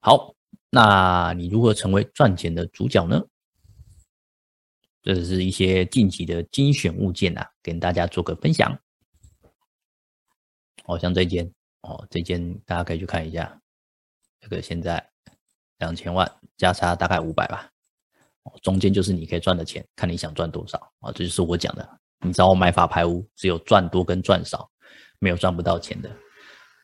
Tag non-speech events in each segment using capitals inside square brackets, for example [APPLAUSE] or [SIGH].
好，那你如何成为赚钱的主角呢？这是一些近期的精选物件啊，跟大家做个分享。哦，像这件哦，这件大家可以去看一下，这个现在两千万加差大概五百吧，哦，中间就是你可以赚的钱，看你想赚多少啊，这就是我讲的。你找我买法拍屋，只有赚多跟赚少，没有赚不到钱的。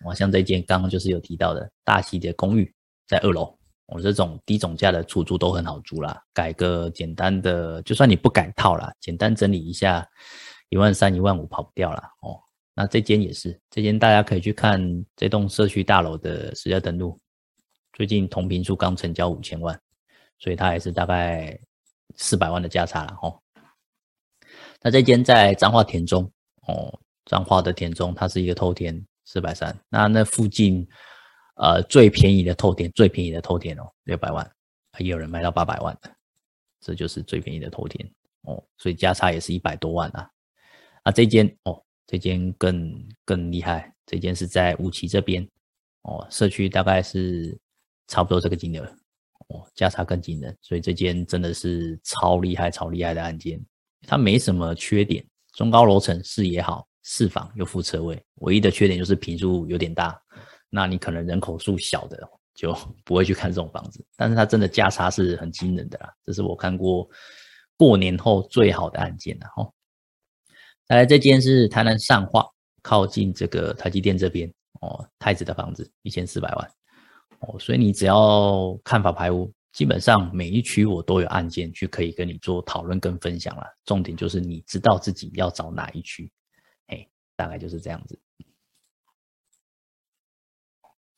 我，像这件刚刚就是有提到的大溪的公寓在二楼。我这种低总价的出租都很好租啦，改个简单的，就算你不改套啦，简单整理一下，一万三、一万五跑不掉啦。哦。那这间也是，这间大家可以去看这栋社区大楼的实价登录，最近同平数刚成交五千万，所以它也是大概四百万的价差了哦。那这间在彰化田中哦，彰化的田中，它是一个透天四百三，那那附近。呃，最便宜的透天，最便宜的透天哦，六百万，也有人卖到八百万的，这就是最便宜的透天哦，所以价差也是一百多万啊。啊，这间哦，这间更更厉害，这间是在五期这边哦，社区大概是差不多这个金额哦，价差更惊人，所以这间真的是超厉害、超厉害的案件，它没什么缺点，中高楼层，视野好，四房又附车位，唯一的缺点就是平数有点大。那你可能人口数小的就 [LAUGHS] 不会去看这种房子，但是它真的价差是很惊人的啦，这是我看过过年后最好的案件了哈。来，这间是台南上化，靠近这个台积电这边哦，太子的房子一千四百万哦，所以你只要看法排屋，基本上每一区我都有案件去可以跟你做讨论跟分享了。重点就是你知道自己要找哪一区，哎，大概就是这样子。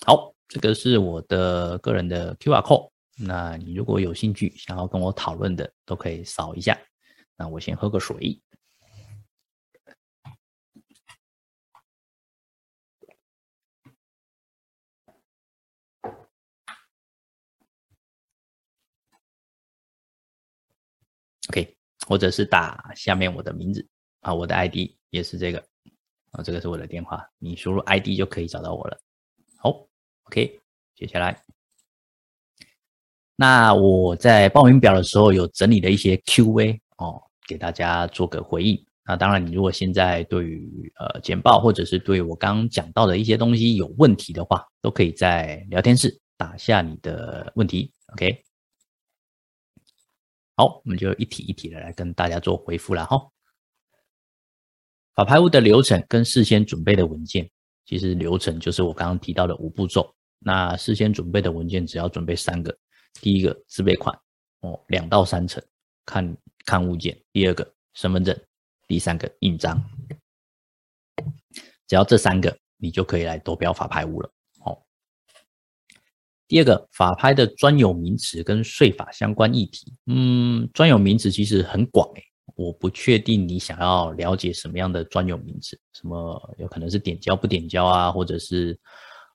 好，这个是我的个人的 Q R code。那你如果有兴趣想要跟我讨论的，都可以扫一下。那我先喝个水。OK，或者是打下面我的名字啊，我的 ID 也是这个啊，这个是我的电话，你输入 ID 就可以找到我了。好。OK，接下来，那我在报名表的时候有整理了一些 Q&A 哦，给大家做个回应。那当然，你如果现在对于呃简报或者是对我刚刚讲到的一些东西有问题的话，都可以在聊天室打下你的问题。OK，好，我们就一题一题的来跟大家做回复了哈。法拍屋的流程跟事先准备的文件，其实流程就是我刚刚提到的五步骤。那事先准备的文件只要准备三个，第一个自备款哦，两到三层看看物件；第二个身份证；第三个印章。只要这三个，你就可以来夺标法拍屋了。第二个法拍的专有名词跟税法相关议题，嗯，专有名词其实很广诶，我不确定你想要了解什么样的专有名词，什么有可能是点交不点交啊，或者是。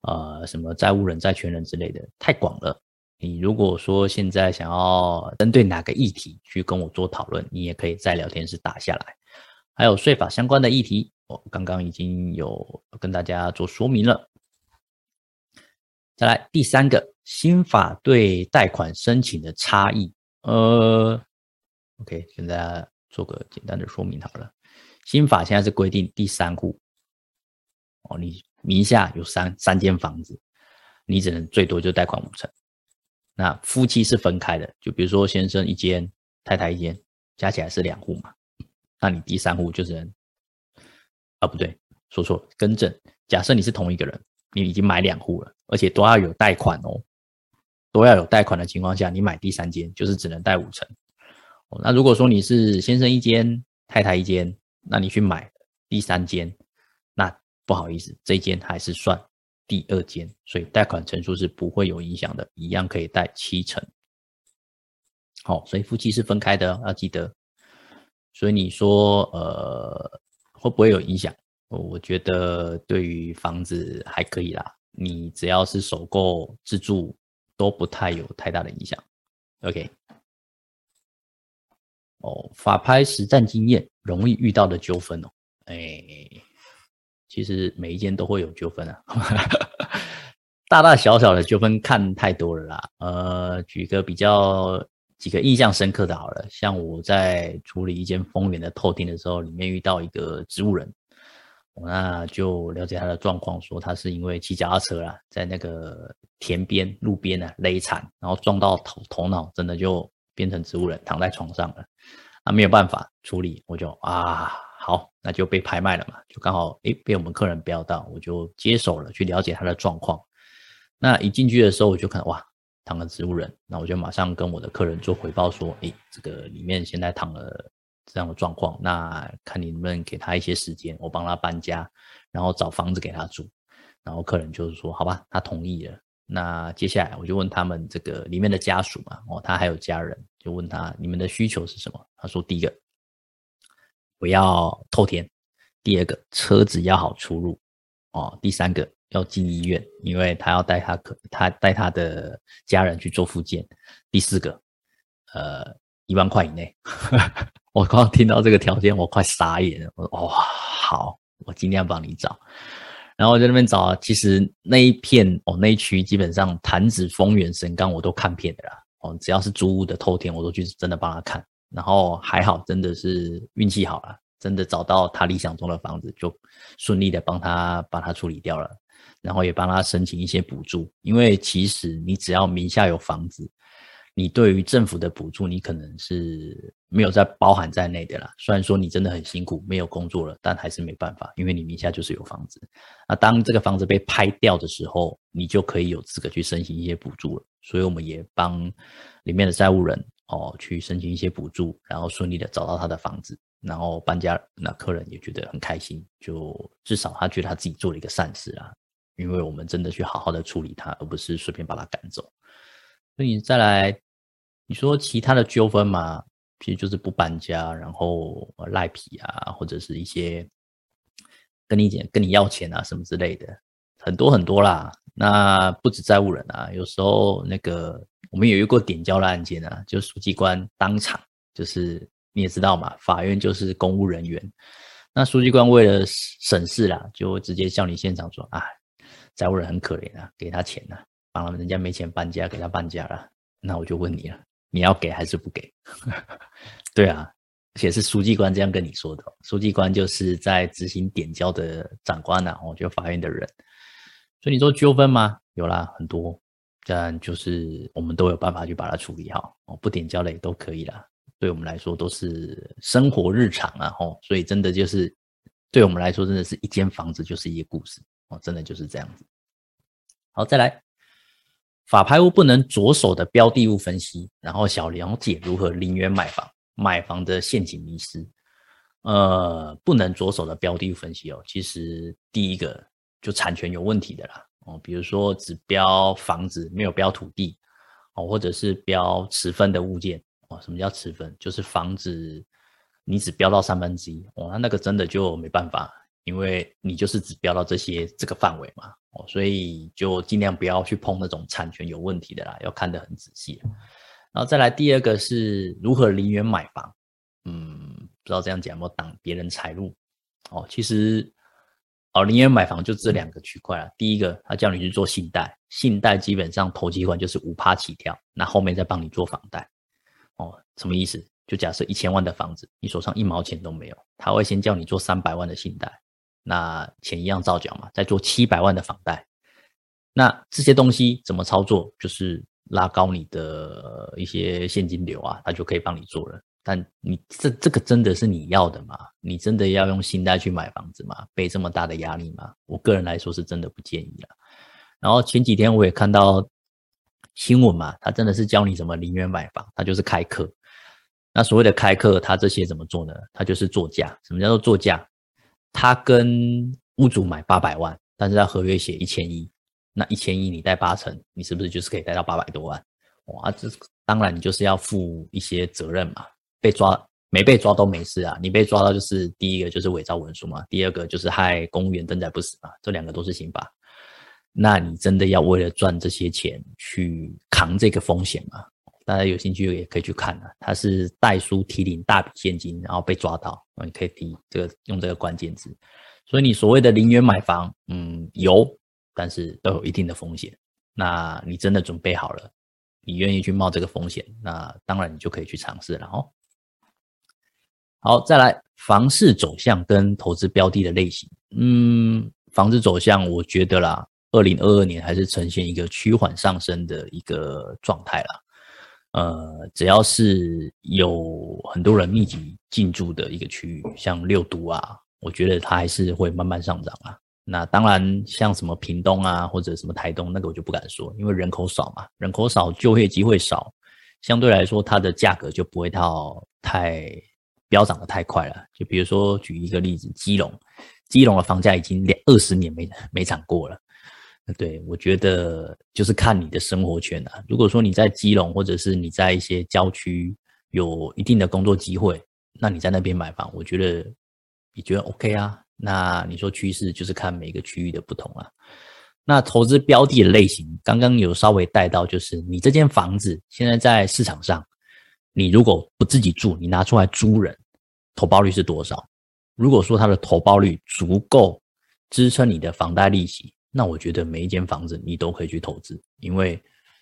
呃，什么债务人、债权人之类的，太广了。你如果说现在想要针对哪个议题去跟我做讨论，你也可以在聊天室打下来。还有税法相关的议题，我刚刚已经有跟大家做说明了。再来第三个，新法对贷款申请的差异。呃，OK，跟大家做个简单的说明好了。新法现在是规定第三户，哦，你。名下有三三间房子，你只能最多就贷款五成。那夫妻是分开的，就比如说先生一间，太太一间，加起来是两户嘛。那你第三户就只能，啊不对，说错，更正。假设你是同一个人，你已经买两户了，而且都要有贷款哦，都要有贷款的情况下，你买第三间就是只能贷五成。那如果说你是先生一间，太太一间，那你去买第三间。那不好意思，这间还是算第二间，所以贷款成数是不会有影响的，一样可以贷七成。好，所以夫妻是分开的，要记得。所以你说，呃，会不会有影响？我觉得对于房子还可以啦，你只要是首购自住，都不太有太大的影响。OK，哦，法拍实战经验容易遇到的纠纷哦，哎，其实每一件都会有纠纷啊，[LAUGHS] 大大小小的纠纷看太多了啦。呃，举个比较几个印象深刻的好了，像我在处理一间丰源的透天的时候，里面遇到一个植物人。那就了解他的状况，说他是因为骑脚踏车啦，在那个田边、路边呢勒惨，然后撞到头头脑，真的就变成植物人，躺在床上了。啊，没有办法处理，我就啊好，那就被拍卖了嘛，就刚好诶被我们客人标到，我就接手了，去了解他的状况。那一进去的时候，我就看哇，躺了植物人，那我就马上跟我的客人做回报说，诶，这个里面现在躺了。这样的状况，那看你能不能给他一些时间，我帮他搬家，然后找房子给他住。然后客人就是说，好吧，他同意了。那接下来我就问他们这个里面的家属嘛，哦，他还有家人，就问他你们的需求是什么？他说第一个不要透天，第二个车子要好出入，哦，第三个要进医院，因为他要带他可他带他的家人去做复健，第四个，呃，一万块以内。我刚听到这个条件，我快傻眼了。我说：“哇，好，我尽量帮你找。”然后我在那边找，其实那一片哦，那一区基本上潭子、丰原、神冈我都看遍的啦。哦，只要是租屋的透天，我都去真的帮他看。然后还好，真的是运气好了，真的找到他理想中的房子，就顺利的帮他把它处理掉了。然后也帮他申请一些补助，因为其实你只要名下有房子。你对于政府的补助，你可能是没有在包含在内的啦。虽然说你真的很辛苦，没有工作了，但还是没办法，因为你名下就是有房子。那当这个房子被拍掉的时候，你就可以有资格去申请一些补助了。所以我们也帮里面的债务人哦去申请一些补助，然后顺利的找到他的房子，然后搬家。那客人也觉得很开心，就至少他觉得他自己做了一个善事啊，因为我们真的去好好的处理他，而不是随便把他赶走。所以再来。你说其他的纠纷嘛，其实就是不搬家，然后赖皮啊，或者是一些跟你讲、跟你要钱啊什么之类的，很多很多啦。那不止债务人啊，有时候那个我们有一个点交的案件啊，就书记官当场就是你也知道嘛，法院就是公务人员，那书记官为了省事啦，就直接叫你现场说啊，债务人很可怜啊，给他钱啊，帮他们人家没钱搬家，给他搬家了。那我就问你了。你要给还是不给？[LAUGHS] 对啊，而且是书记官这样跟你说的。书记官就是在执行点交的长官呐，哦，就法院的人。所以你说纠纷吗？有啦，很多，但就是我们都有办法去把它处理好。哦，不点交的也都可以啦。对我们来说都是生活日常啊，哦，所以真的就是对我们来说，真的是一间房子就是一个故事哦，真的就是这样子。好，再来。法拍屋不能着手的标的物分析，然后小了解如何零元买房，买房的陷阱迷失。呃，不能着手的标的物分析哦，其实第一个就产权有问题的啦哦，比如说只标房子没有标土地哦，或者是标持分的物件哦。什么叫持分？就是房子你只标到三分之一哦，那那个真的就没办法。因为你就是只标到这些这个范围嘛，哦，所以就尽量不要去碰那种产权有问题的啦，要看得很仔细。然后再来第二个是如何零元买房，嗯，不知道这样讲有没有挡别人财路哦。其实哦，零元买房就这两个区块啊。第一个他叫你去做信贷，信贷基本上头期款就是五趴起跳，那后面再帮你做房贷。哦，什么意思？就假设一千万的房子，你手上一毛钱都没有，他会先叫你做三百万的信贷。那钱一样照缴嘛，再做七百万的房贷，那这些东西怎么操作？就是拉高你的一些现金流啊，他就可以帮你做了。但你这这个真的是你要的吗？你真的要用信贷去买房子吗？背这么大的压力吗？我个人来说是真的不建议了。然后前几天我也看到新闻嘛，他真的是教你怎么零元买房，他就是开课。那所谓的开课，他这些怎么做呢？他就是作价。什么叫做作价？他跟屋主买八百万，但是他合约写一千一，那一千一你贷八成，你是不是就是可以贷到八百多万？哇，这当然你就是要负一些责任嘛。被抓没被抓都没事啊，你被抓到就是第一个就是伪造文书嘛，第二个就是害公务员登载不死嘛，这两个都是刑法。那你真的要为了赚这些钱去扛这个风险吗？大家有兴趣也可以去看啊。他是代书提领大笔现金，然后被抓到，你可以提这个用这个关键字。所以你所谓的零元买房，嗯，有，但是都有一定的风险。那你真的准备好了，你愿意去冒这个风险，那当然你就可以去尝试了哦。好，再来房市走向跟投资标的的类型，嗯，房子走向，我觉得啦。二零二二年还是呈现一个趋缓上升的一个状态啦。呃，只要是有很多人密集进驻的一个区域，像六都啊，我觉得它还是会慢慢上涨啊。那当然，像什么屏东啊，或者什么台东，那个我就不敢说，因为人口少嘛，人口少，就业机会少，相对来说，它的价格就不会到太飙涨的太快了。就比如说举一个例子，基隆，基隆的房价已经两二十年没没涨过了。对，我觉得就是看你的生活圈啊。如果说你在基隆，或者是你在一些郊区有一定的工作机会，那你在那边买房，我觉得你觉得 OK 啊。那你说趋势就是看每个区域的不同啊。那投资标的的类型，刚刚有稍微带到，就是你这间房子现在在市场上，你如果不自己住，你拿出来租人，投报率是多少？如果说它的投报率足够支撑你的房贷利息。那我觉得每一间房子你都可以去投资，因为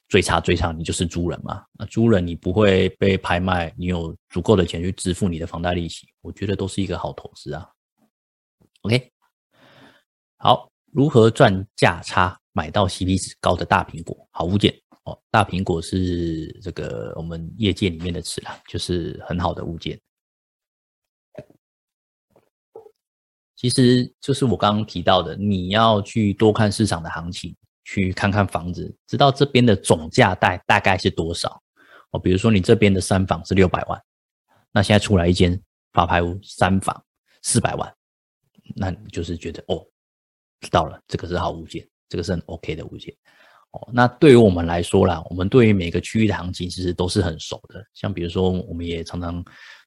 最差最差你就是租人嘛。那租人你不会被拍卖，你有足够的钱去支付你的房贷利息，我觉得都是一个好投资啊。OK，好，如何赚价差买到 CP 值高的大苹果？好物件哦，大苹果是这个我们业界里面的词啦，就是很好的物件。其实就是我刚刚提到的，你要去多看市场的行情，去看看房子，知道这边的总价带大概是多少。哦，比如说你这边的三房是六百万，那现在出来一间法拍屋三房四百万，那你就是觉得哦，知道了，这个是好物件，这个是很 OK 的物件。哦，那对于我们来说啦，我们对于每个区域的行情其实都是很熟的，像比如说我们也常常。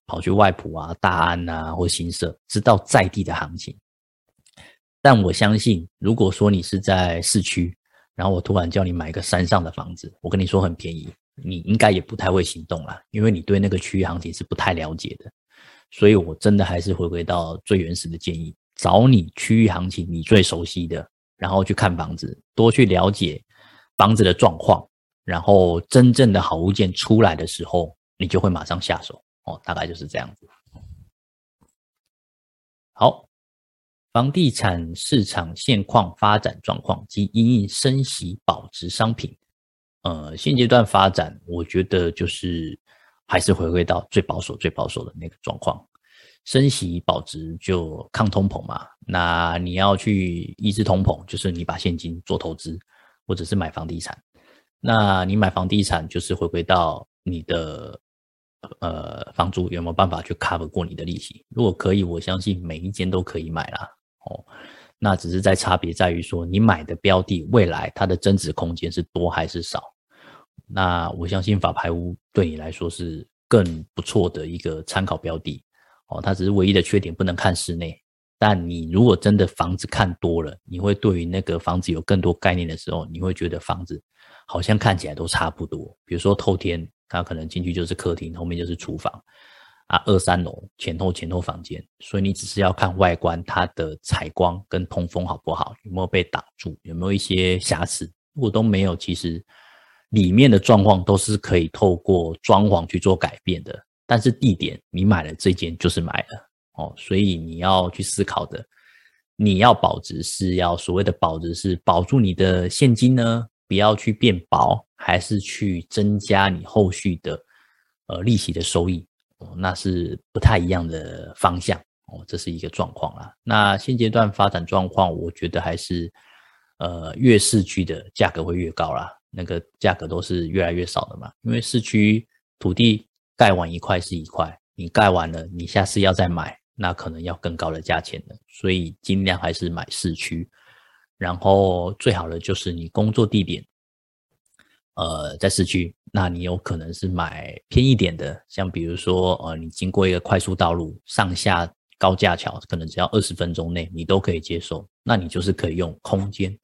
跑去外埔啊、大安啊或新社，知道在地的行情。但我相信，如果说你是在市区，然后我突然叫你买一个山上的房子，我跟你说很便宜，你应该也不太会行动啦，因为你对那个区域行情是不太了解的。所以我真的还是回归到最原始的建议，找你区域行情你最熟悉的，然后去看房子，多去了解房子的状况，然后真正的好物件出来的时候，你就会马上下手。哦，大概就是这样子。好，房地产市场现况发展状况及因应升息保值商品。呃，现阶段发展，我觉得就是还是回归到最保守、最保守的那个状况。升息保值就抗通膨嘛。那你要去抑制通膨，就是你把现金做投资，或者是买房地产。那你买房地产，就是回归到你的。呃，房租有没有办法去 cover 过你的利息？如果可以，我相信每一间都可以买啦。哦，那只是在差别在于说，你买的标的未来它的增值空间是多还是少？那我相信法拍屋对你来说是更不错的一个参考标的。哦，它只是唯一的缺点不能看室内。但你如果真的房子看多了，你会对于那个房子有更多概念的时候，你会觉得房子好像看起来都差不多。比如说透天。它可能进去就是客厅，后面就是厨房啊，二三楼前后前后房间，所以你只是要看外观，它的采光跟通风好不好，有没有被挡住，有没有一些瑕疵。如果都没有，其实里面的状况都是可以透过装潢去做改变的。但是地点你买了这间就是买了哦，所以你要去思考的，你要保值是要所谓的保值是保住你的现金呢？不要去变薄，还是去增加你后续的呃利息的收益，哦，那是不太一样的方向哦，这是一个状况啦。那现阶段发展状况，我觉得还是呃越市区的价格会越高啦，那个价格都是越来越少的嘛，因为市区土地盖完一块是一块，你盖完了，你下次要再买，那可能要更高的价钱了，所以尽量还是买市区。然后最好的就是你工作地点，呃，在市区，那你有可能是买偏一点的，像比如说，呃，你经过一个快速道路，上下高架桥，可能只要二十分钟内你都可以接受，那你就是可以用空间，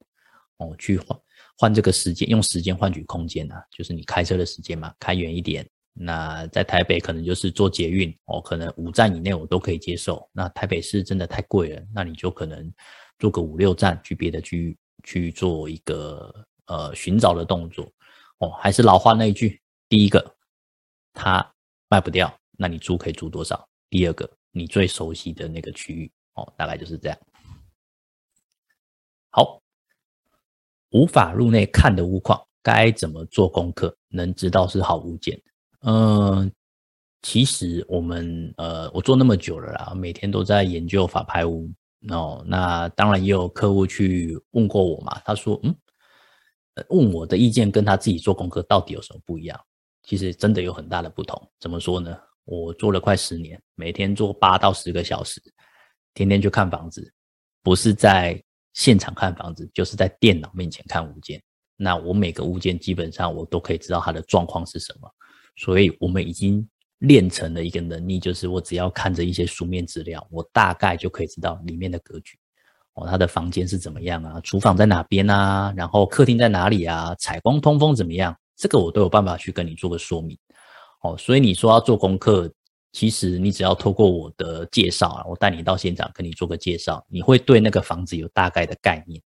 哦，去换换这个时间，用时间换取空间啊，就是你开车的时间嘛，开远一点。那在台北可能就是坐捷运哦，可能五站以内我都可以接受。那台北市真的太贵了，那你就可能做个五六站去别的区域去做一个呃寻找的动作哦。还是老话那一句，第一个它卖不掉，那你租可以租多少？第二个你最熟悉的那个区域哦，大概就是这样。好，无法入内看的屋况，该怎么做功课能知道是好物件？嗯，其实我们呃，我做那么久了啦，每天都在研究法拍屋哦。那当然也有客户去问过我嘛，他说嗯，问我的意见跟他自己做功课到底有什么不一样？其实真的有很大的不同。怎么说呢？我做了快十年，每天做八到十个小时，天天去看房子，不是在现场看房子，就是在电脑面前看物件。那我每个物件基本上我都可以知道它的状况是什么。所以我们已经练成的一个能力，就是我只要看着一些书面资料，我大概就可以知道里面的格局哦，他的房间是怎么样啊，厨房在哪边啊，然后客厅在哪里啊，采光通风怎么样，这个我都有办法去跟你做个说明哦。所以你说要做功课，其实你只要透过我的介绍啊，我带你到现场跟你做个介绍，你会对那个房子有大概的概念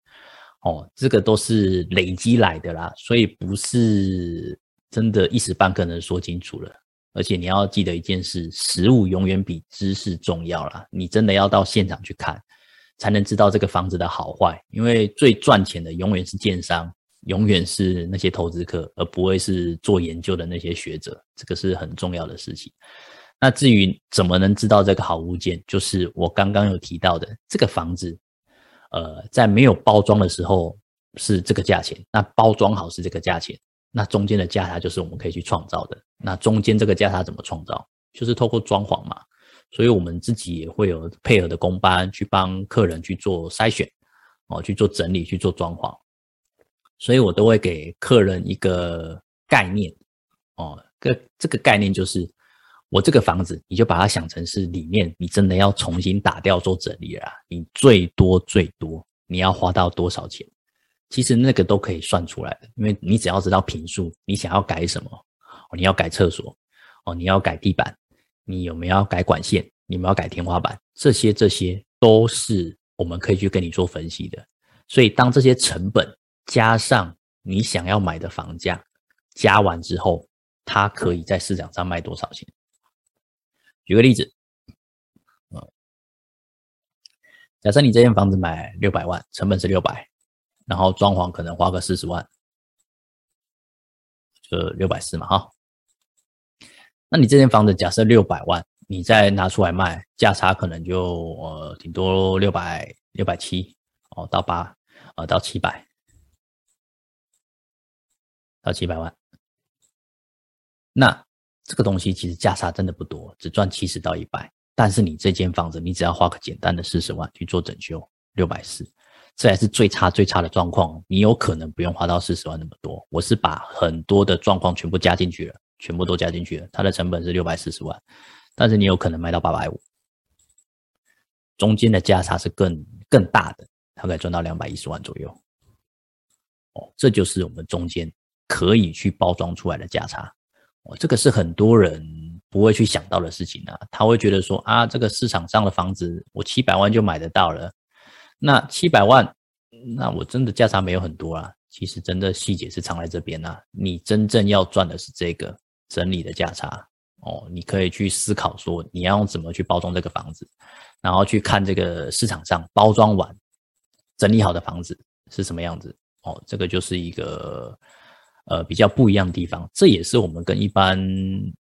哦。这个都是累积来的啦，所以不是。真的，一时半刻能说清楚了。而且你要记得一件事：实物永远比知识重要啦。你真的要到现场去看，才能知道这个房子的好坏。因为最赚钱的永远是建商，永远是那些投资客，而不会是做研究的那些学者。这个是很重要的事情。那至于怎么能知道这个好物件，就是我刚刚有提到的，这个房子，呃，在没有包装的时候是这个价钱，那包装好是这个价钱。那中间的价差就是我们可以去创造的。那中间这个价差怎么创造？就是透过装潢嘛。所以我们自己也会有配合的工班去帮客人去做筛选，哦，去做整理，去做装潢。所以我都会给客人一个概念，哦，个这个概念就是，我这个房子你就把它想成是里面你真的要重新打掉做整理了，你最多最多你要花到多少钱？其实那个都可以算出来的，因为你只要知道平数，你想要改什么，你要改厕所，哦，你要改地板，你有没有要改管线，你们要改天花板，这些这些都是我们可以去跟你做分析的。所以当这些成本加上你想要买的房价加完之后，它可以在市场上卖多少钱？举个例子，嗯假设你这间房子买六百万，成本是六百。然后装潢可能花个四十万，就六百四嘛，哈。那你这间房子假设六百万，你再拿出来卖，价差可能就呃顶多六百六百七哦，到八呃到七百，到七百万。那这个东西其实价差真的不多，只赚七十到一百。但是你这间房子，你只要花个简单的四十万去做整修，六百四。这还是最差最差的状况，你有可能不用花到四十万那么多。我是把很多的状况全部加进去了，全部都加进去了。它的成本是六百四十万，但是你有可能卖到八百五，中间的价差是更更大的，大概赚到两百一十万左右。哦，这就是我们中间可以去包装出来的价差。哦，这个是很多人不会去想到的事情啊。他会觉得说啊，这个市场上的房子我七百万就买得到了。那七百万，那我真的价差没有很多啊。其实真的细节是藏在这边啊。你真正要赚的是这个整理的价差哦。你可以去思考说，你要用怎么去包装这个房子，然后去看这个市场上包装完整理好的房子是什么样子哦。这个就是一个呃比较不一样的地方。这也是我们跟一般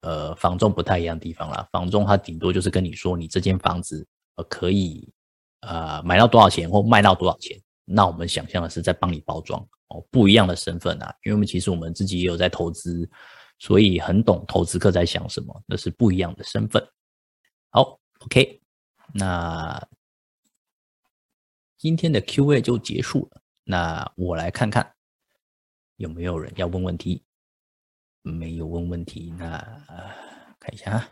呃房仲不太一样的地方啦。房仲它顶多就是跟你说，你这间房子可以。呃，买到多少钱或卖到多少钱？那我们想象的是在帮你包装哦，不一样的身份啊，因为我们其实我们自己也有在投资，所以很懂投资客在想什么，那是不一样的身份。好，OK，那今天的 Q&A 就结束了。那我来看看有没有人要问问题，没有问问题，那看一下啊。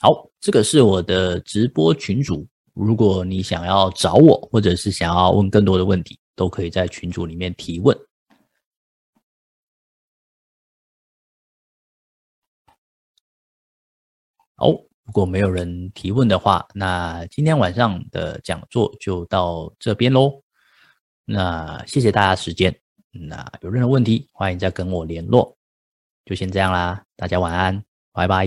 好，这个是我的直播群主如果你想要找我，或者是想要问更多的问题，都可以在群组里面提问。好，如果没有人提问的话，那今天晚上的讲座就到这边喽。那谢谢大家时间。那有任何问题，欢迎再跟我联络。就先这样啦，大家晚安，拜拜。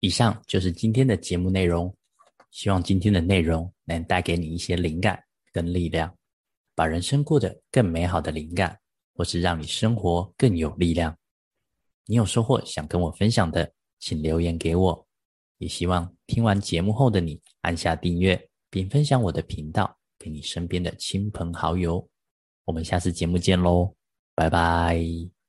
以上就是今天的节目内容，希望今天的内容能带给你一些灵感跟力量，把人生过得更美好的灵感，或是让你生活更有力量。你有收获想跟我分享的，请留言给我。也希望听完节目后的你按下订阅，并分享我的频道给你身边的亲朋好友。我们下次节目见喽，拜拜。